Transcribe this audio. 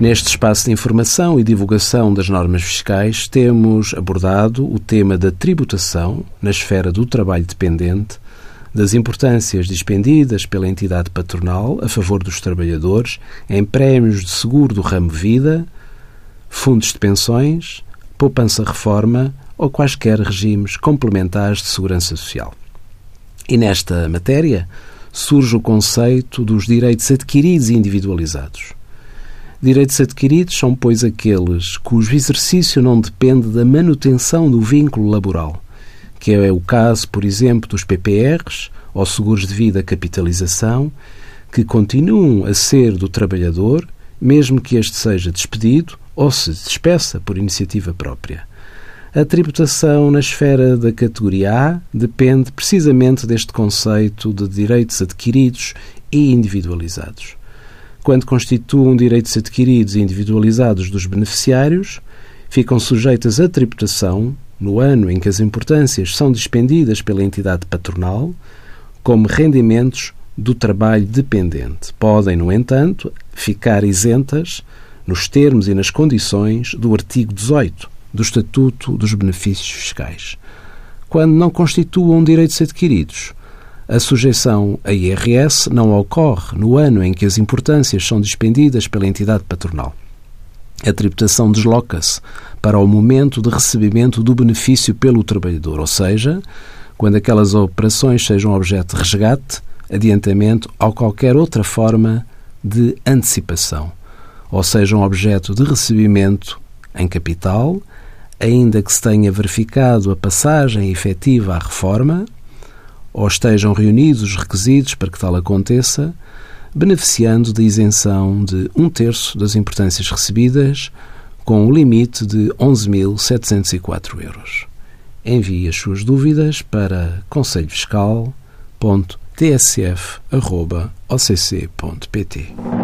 Neste espaço de informação e divulgação das normas fiscais, temos abordado o tema da tributação na esfera do trabalho dependente, das importâncias dispendidas pela entidade patronal a favor dos trabalhadores em prémios de seguro do ramo vida, fundos de pensões, poupança-reforma ou quaisquer regimes complementares de segurança social. E nesta matéria surge o conceito dos direitos adquiridos e individualizados. Direitos adquiridos são, pois, aqueles cujo exercício não depende da manutenção do vínculo laboral, que é o caso, por exemplo, dos PPRs ou seguros de vida capitalização, que continuam a ser do trabalhador, mesmo que este seja despedido ou se despeça por iniciativa própria. A tributação na esfera da categoria A depende precisamente deste conceito de direitos adquiridos e individualizados quando constituam direitos adquiridos e individualizados dos beneficiários, ficam sujeitas à tributação no ano em que as importâncias são dispendidas pela entidade patronal como rendimentos do trabalho dependente. Podem, no entanto, ficar isentas nos termos e nas condições do artigo 18 do Estatuto dos Benefícios Fiscais. Quando não constituam direitos adquiridos, a sujeição a IRS não ocorre no ano em que as importâncias são dispendidas pela entidade patronal. A tributação desloca-se para o momento de recebimento do benefício pelo trabalhador, ou seja, quando aquelas operações sejam objeto de resgate, adiantamento ou qualquer outra forma de antecipação, ou sejam objeto de recebimento em capital, ainda que se tenha verificado a passagem efetiva à reforma, ou estejam reunidos os requisitos para que tal aconteça, beneficiando da isenção de um terço das importâncias recebidas, com um limite de 11.704 euros. Envie as suas dúvidas para conselhofiscal.tsf.occ.pt.